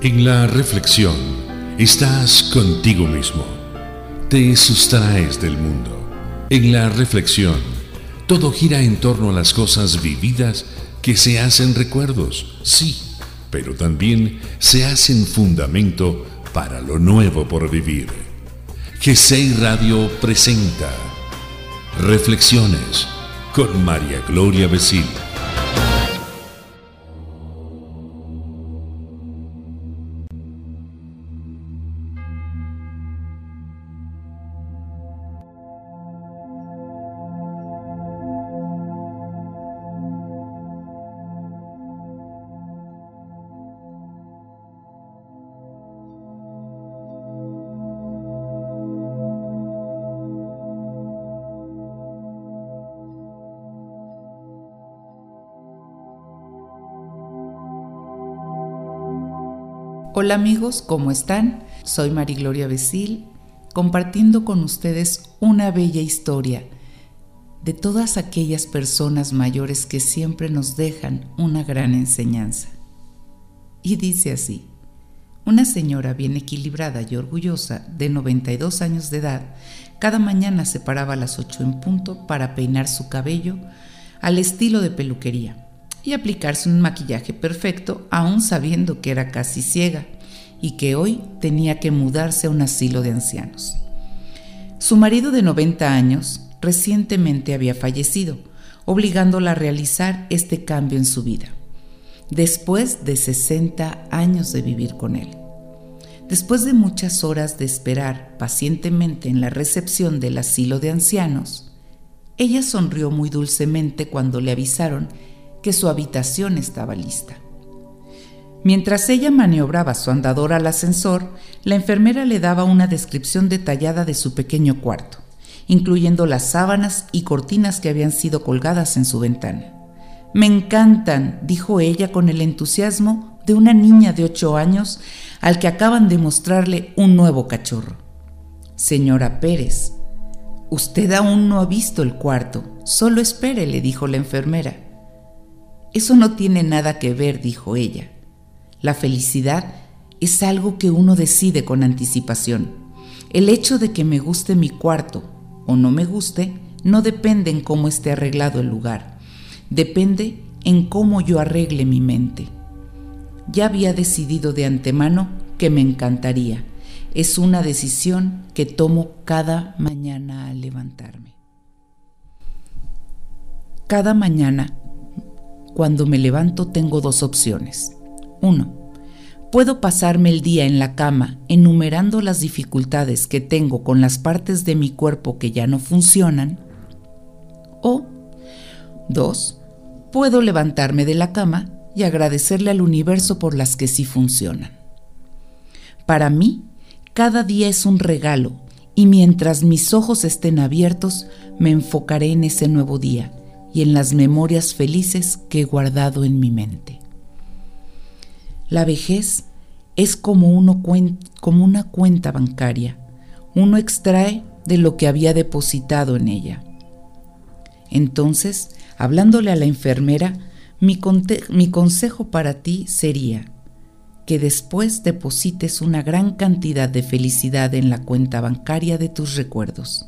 En la reflexión estás contigo mismo. Te sustraes del mundo. En la reflexión todo gira en torno a las cosas vividas que se hacen recuerdos, sí, pero también se hacen fundamento para lo nuevo por vivir. GCI Radio presenta Reflexiones con María Gloria Besil. Hola amigos, ¿cómo están? Soy Gloria Besil, compartiendo con ustedes una bella historia de todas aquellas personas mayores que siempre nos dejan una gran enseñanza. Y dice así, una señora bien equilibrada y orgullosa de 92 años de edad, cada mañana se paraba a las 8 en punto para peinar su cabello al estilo de peluquería y aplicarse un maquillaje perfecto, aún sabiendo que era casi ciega y que hoy tenía que mudarse a un asilo de ancianos. Su marido de 90 años recientemente había fallecido, obligándola a realizar este cambio en su vida, después de 60 años de vivir con él. Después de muchas horas de esperar pacientemente en la recepción del asilo de ancianos, ella sonrió muy dulcemente cuando le avisaron que su habitación estaba lista. Mientras ella maniobraba su andador al ascensor, la enfermera le daba una descripción detallada de su pequeño cuarto, incluyendo las sábanas y cortinas que habían sido colgadas en su ventana. Me encantan, dijo ella con el entusiasmo de una niña de ocho años al que acaban de mostrarle un nuevo cachorro. Señora Pérez, usted aún no ha visto el cuarto, solo espere, le dijo la enfermera. Eso no tiene nada que ver, dijo ella. La felicidad es algo que uno decide con anticipación. El hecho de que me guste mi cuarto o no me guste no depende en cómo esté arreglado el lugar, depende en cómo yo arregle mi mente. Ya había decidido de antemano que me encantaría. Es una decisión que tomo cada mañana al levantarme. Cada mañana cuando me levanto tengo dos opciones. Uno, puedo pasarme el día en la cama enumerando las dificultades que tengo con las partes de mi cuerpo que ya no funcionan. O dos, puedo levantarme de la cama y agradecerle al universo por las que sí funcionan. Para mí, cada día es un regalo y mientras mis ojos estén abiertos, me enfocaré en ese nuevo día y en las memorias felices que he guardado en mi mente. La vejez es como, una cuenta bancaria. Uno extrae de lo que había depositado en ella. Entonces, hablándole a la enfermera, mi, mi consejo para ti sería que después deposites una gran cantidad de felicidad en la cuenta bancaria de tus recuerdos,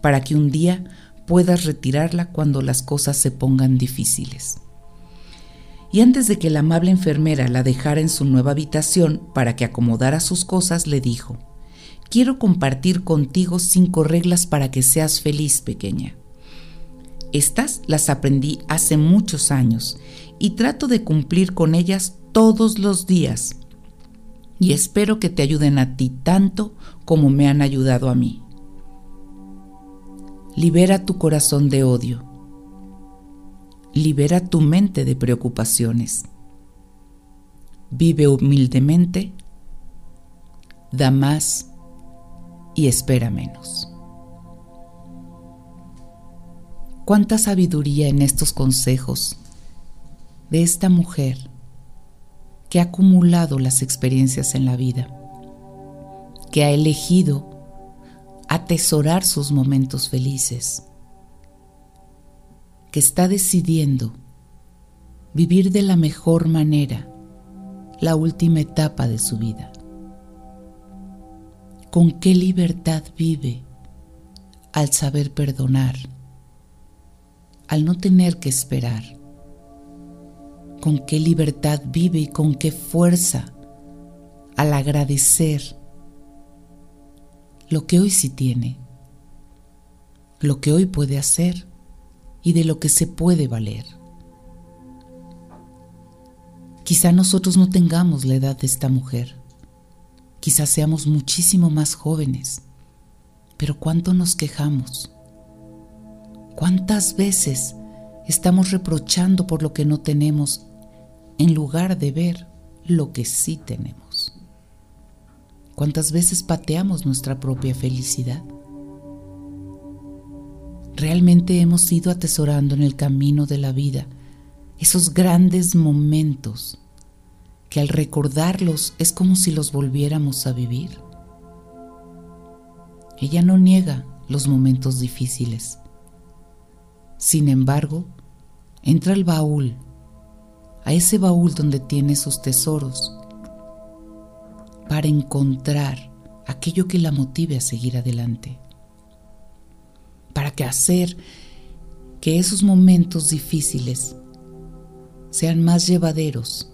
para que un día puedas retirarla cuando las cosas se pongan difíciles. Y antes de que la amable enfermera la dejara en su nueva habitación para que acomodara sus cosas, le dijo, Quiero compartir contigo cinco reglas para que seas feliz, pequeña. Estas las aprendí hace muchos años y trato de cumplir con ellas todos los días. Y espero que te ayuden a ti tanto como me han ayudado a mí. Libera tu corazón de odio. Libera tu mente de preocupaciones. Vive humildemente, da más y espera menos. Cuánta sabiduría en estos consejos de esta mujer que ha acumulado las experiencias en la vida, que ha elegido atesorar sus momentos felices, que está decidiendo vivir de la mejor manera la última etapa de su vida. ¿Con qué libertad vive al saber perdonar, al no tener que esperar? ¿Con qué libertad vive y con qué fuerza al agradecer lo que hoy sí tiene, lo que hoy puede hacer y de lo que se puede valer? Quizá nosotros no tengamos la edad de esta mujer Quizás seamos muchísimo más jóvenes, pero ¿cuánto nos quejamos? ¿Cuántas veces estamos reprochando por lo que no tenemos en lugar de ver lo que sí tenemos? ¿Cuántas veces pateamos nuestra propia felicidad? Realmente hemos ido atesorando en el camino de la vida esos grandes momentos que al recordarlos es como si los volviéramos a vivir. Ella no niega los momentos difíciles. Sin embargo, entra al baúl, a ese baúl donde tiene sus tesoros, para encontrar aquello que la motive a seguir adelante, para que hacer que esos momentos difíciles sean más llevaderos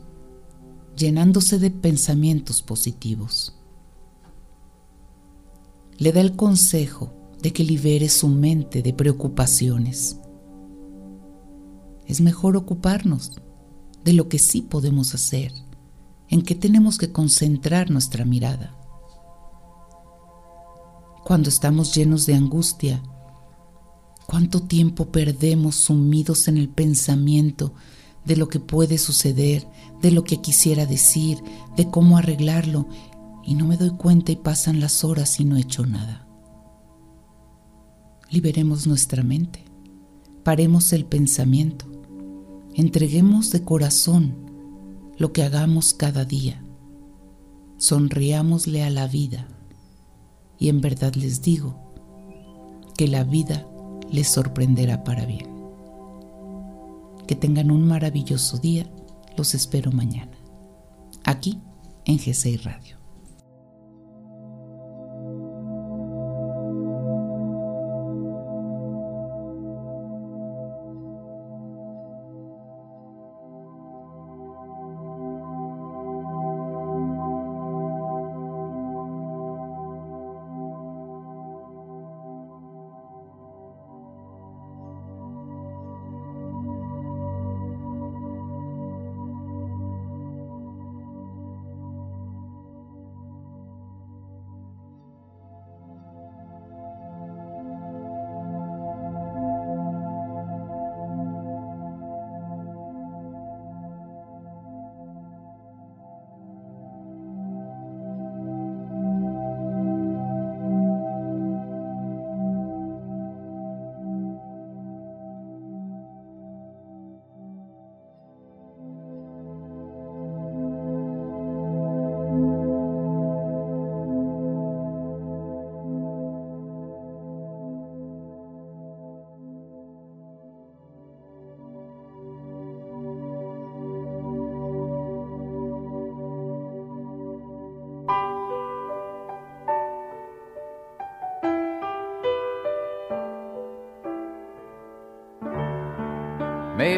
llenándose de pensamientos positivos. Le da el consejo de que libere su mente de preocupaciones. Es mejor ocuparnos de lo que sí podemos hacer, en que tenemos que concentrar nuestra mirada. Cuando estamos llenos de angustia, ¿cuánto tiempo perdemos sumidos en el pensamiento de lo que puede suceder, de lo que quisiera decir, de cómo arreglarlo, y no me doy cuenta y pasan las horas y no he hecho nada. Liberemos nuestra mente, paremos el pensamiento, entreguemos de corazón lo que hagamos cada día, sonriámosle a la vida y en verdad les digo que la vida les sorprenderá para bien. Que tengan un maravilloso día. Los espero mañana. Aquí en G6 Radio.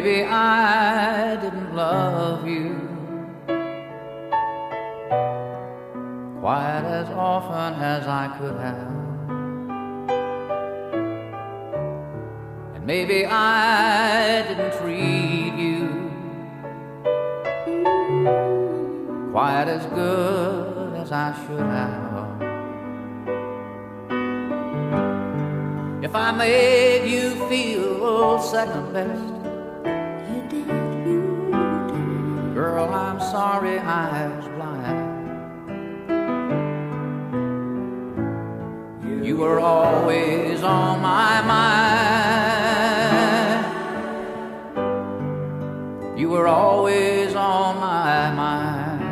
Maybe I didn't love you quite as often as I could have. And maybe I didn't treat you quite as good as I should have. If I made you feel second best Girl, I'm sorry I was blind. You were always on my mind. You were always on my mind.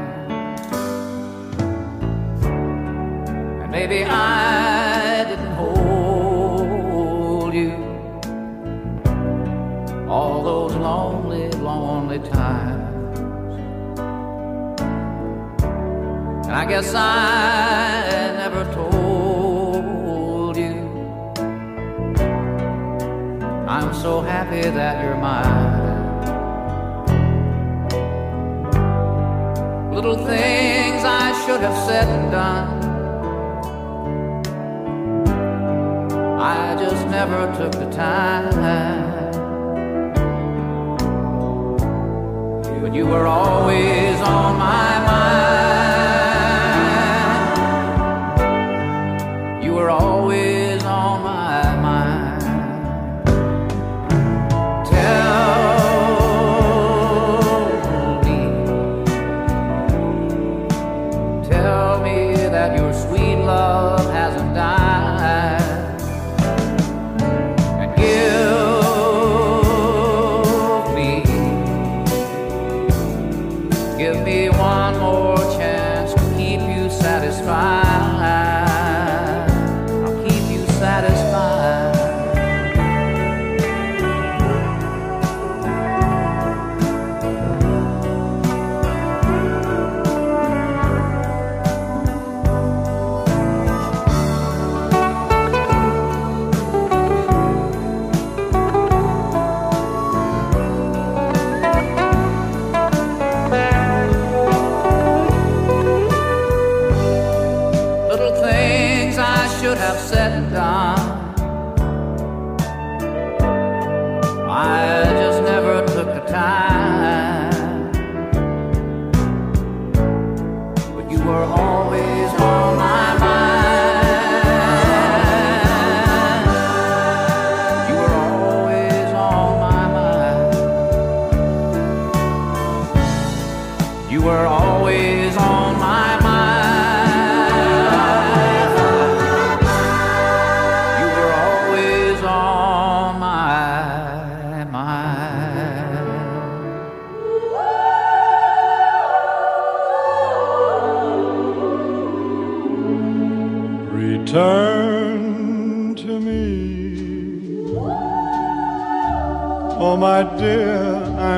And maybe I guess I never told you. I'm so happy that you're mine. Little things I should have said and done. I just never took the time. But you were always on my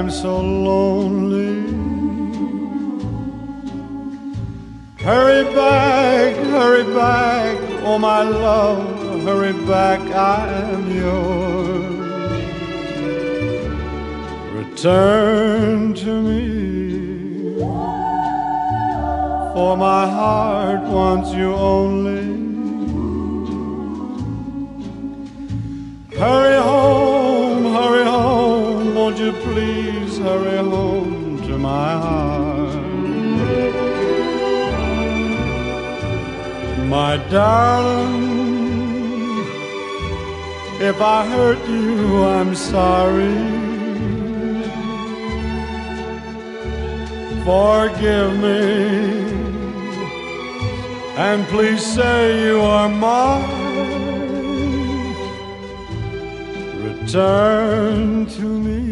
I'm so lonely. Hurry back, hurry back, oh, my love, hurry back, I am yours. Return to me. For my heart wants you only. Darling, if I hurt you, I'm sorry. Forgive me, and please say you are mine. Return to me.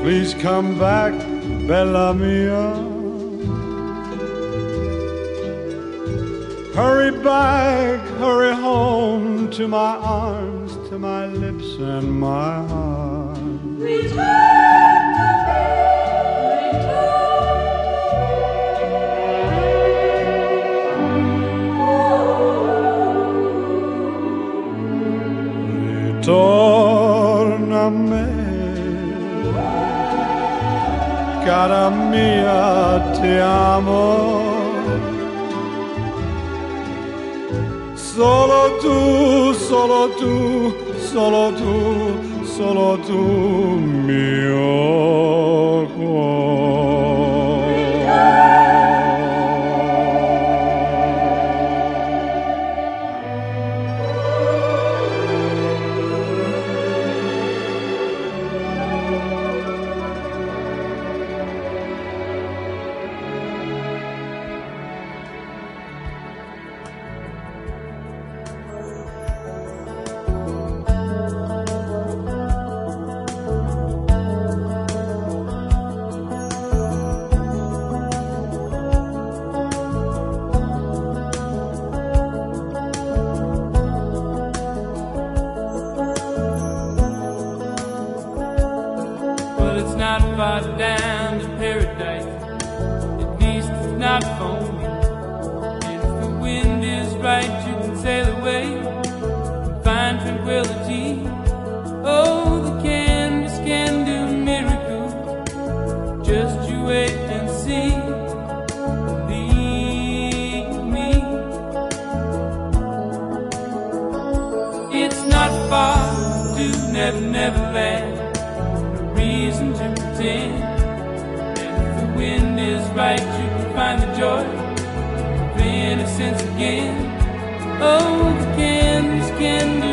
Please come back, Bella Mia. Hurry back, hurry home to my arms, to my lips and my heart. Ritorname, cara mia, ti amo. Solo tu, solo tu, solo tu, solo tu, mio cuore. but it's not far down to paradise. At least it's not for me. And if the wind is right, you can sail away and find tranquility. Oh, the canvas can do miracles. Just you wait and see. Believe me. It's not far to never, never land. right, you can find the joy of innocence again. Oh, the candles can do.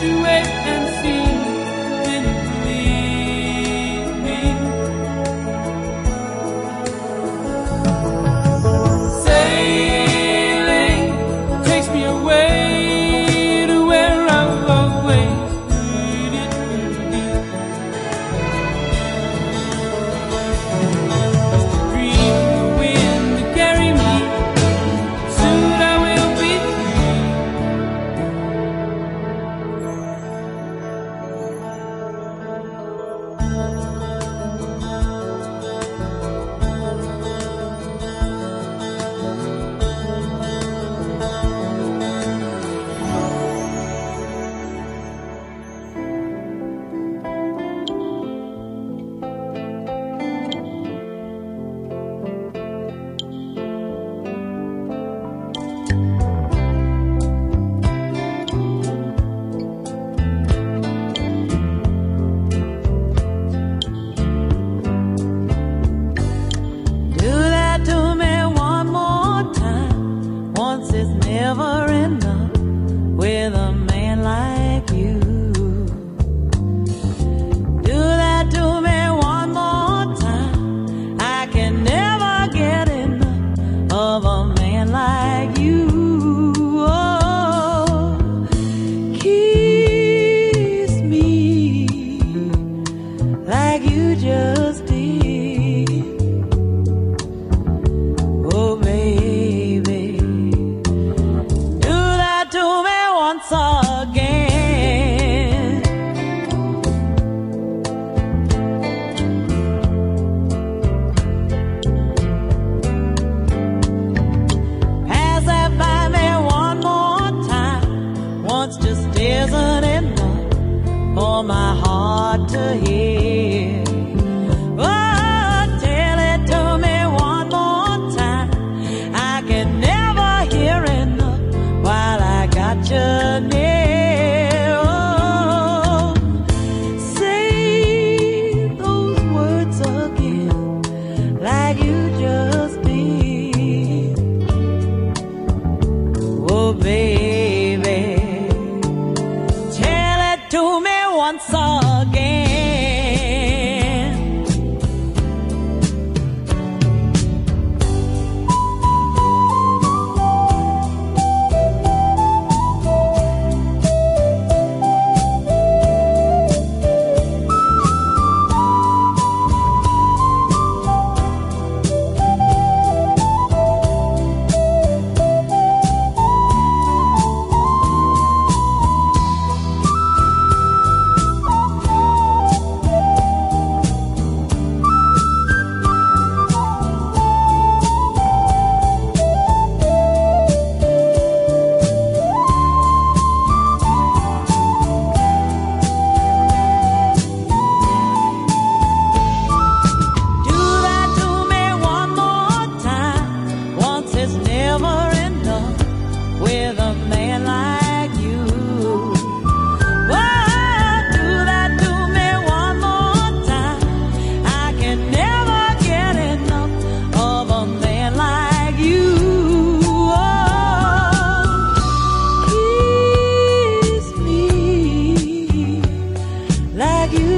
graduate and see.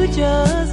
Just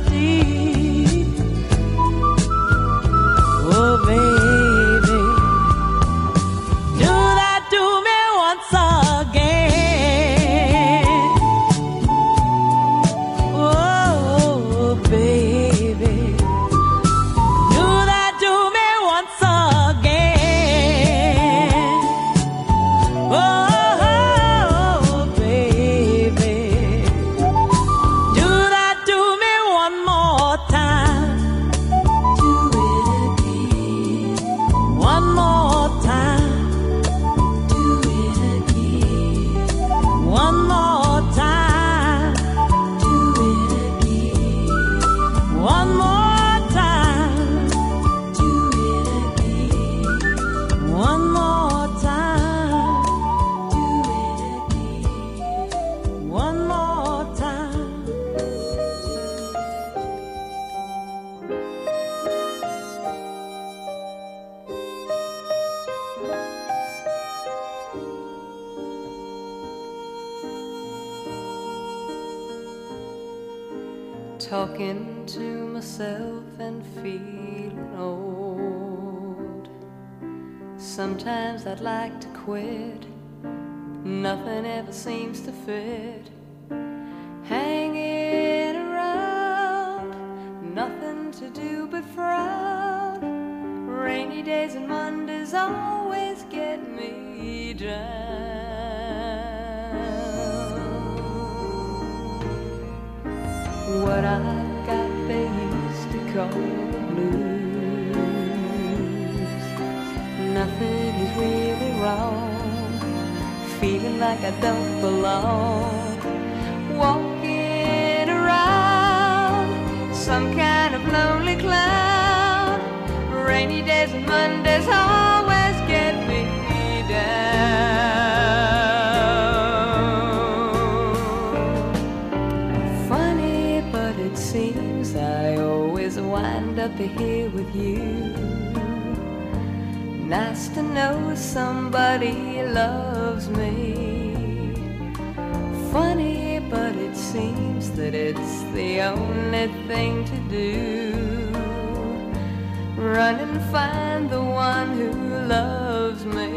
Like to quit. Nothing ever seems to fit. Wrong. Feeling like I don't belong. Walking around some kind of lonely cloud. Rainy days and Mondays always get me down. Funny, but it seems I always wind up here with you. Nice to know somebody loves me. Funny, but it seems that it's the only thing to do. Run and find the one who loves me.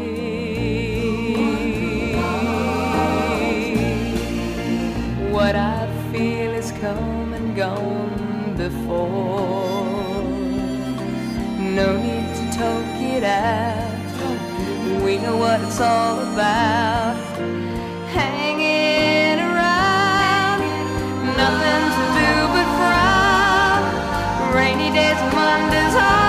What I feel is come and gone before. No need talk it out. We know what it's all about. Hanging around, nothing to do but frown. Rainy days and Mondays always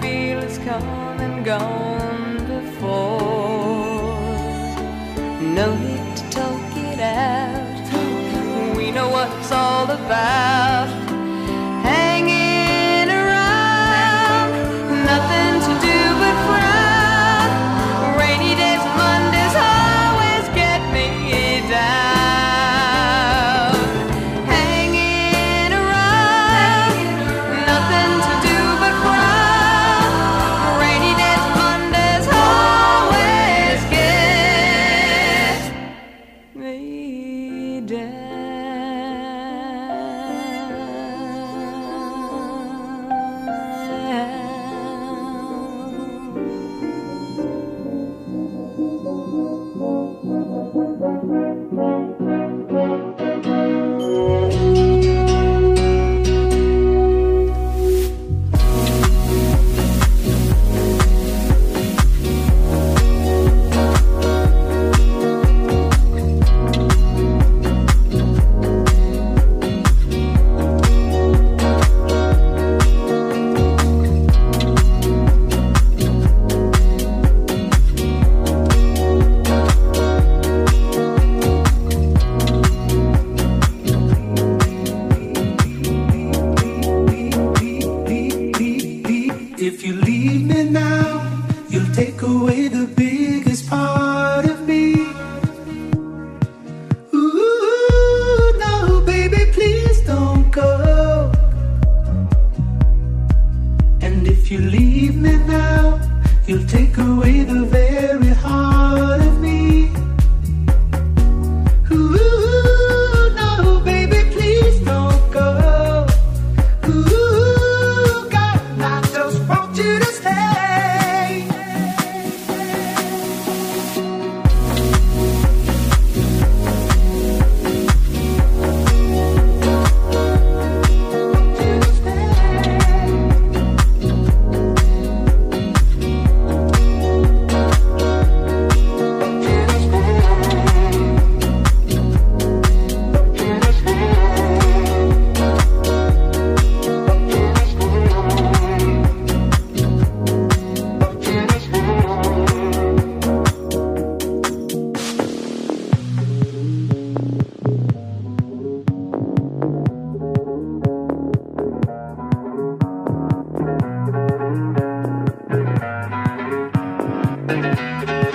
feel has come and gone before. No need to talk it out. We know what it's all about. Bye.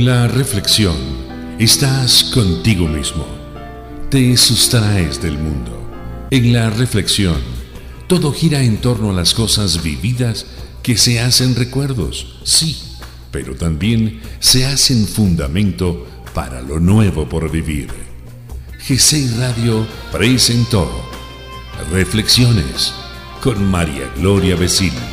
En la reflexión estás contigo mismo. Te sustraes del mundo. En la reflexión todo gira en torno a las cosas vividas que se hacen recuerdos, sí, pero también se hacen fundamento para lo nuevo por vivir. G6 Radio presentó Reflexiones con María Gloria Vecino.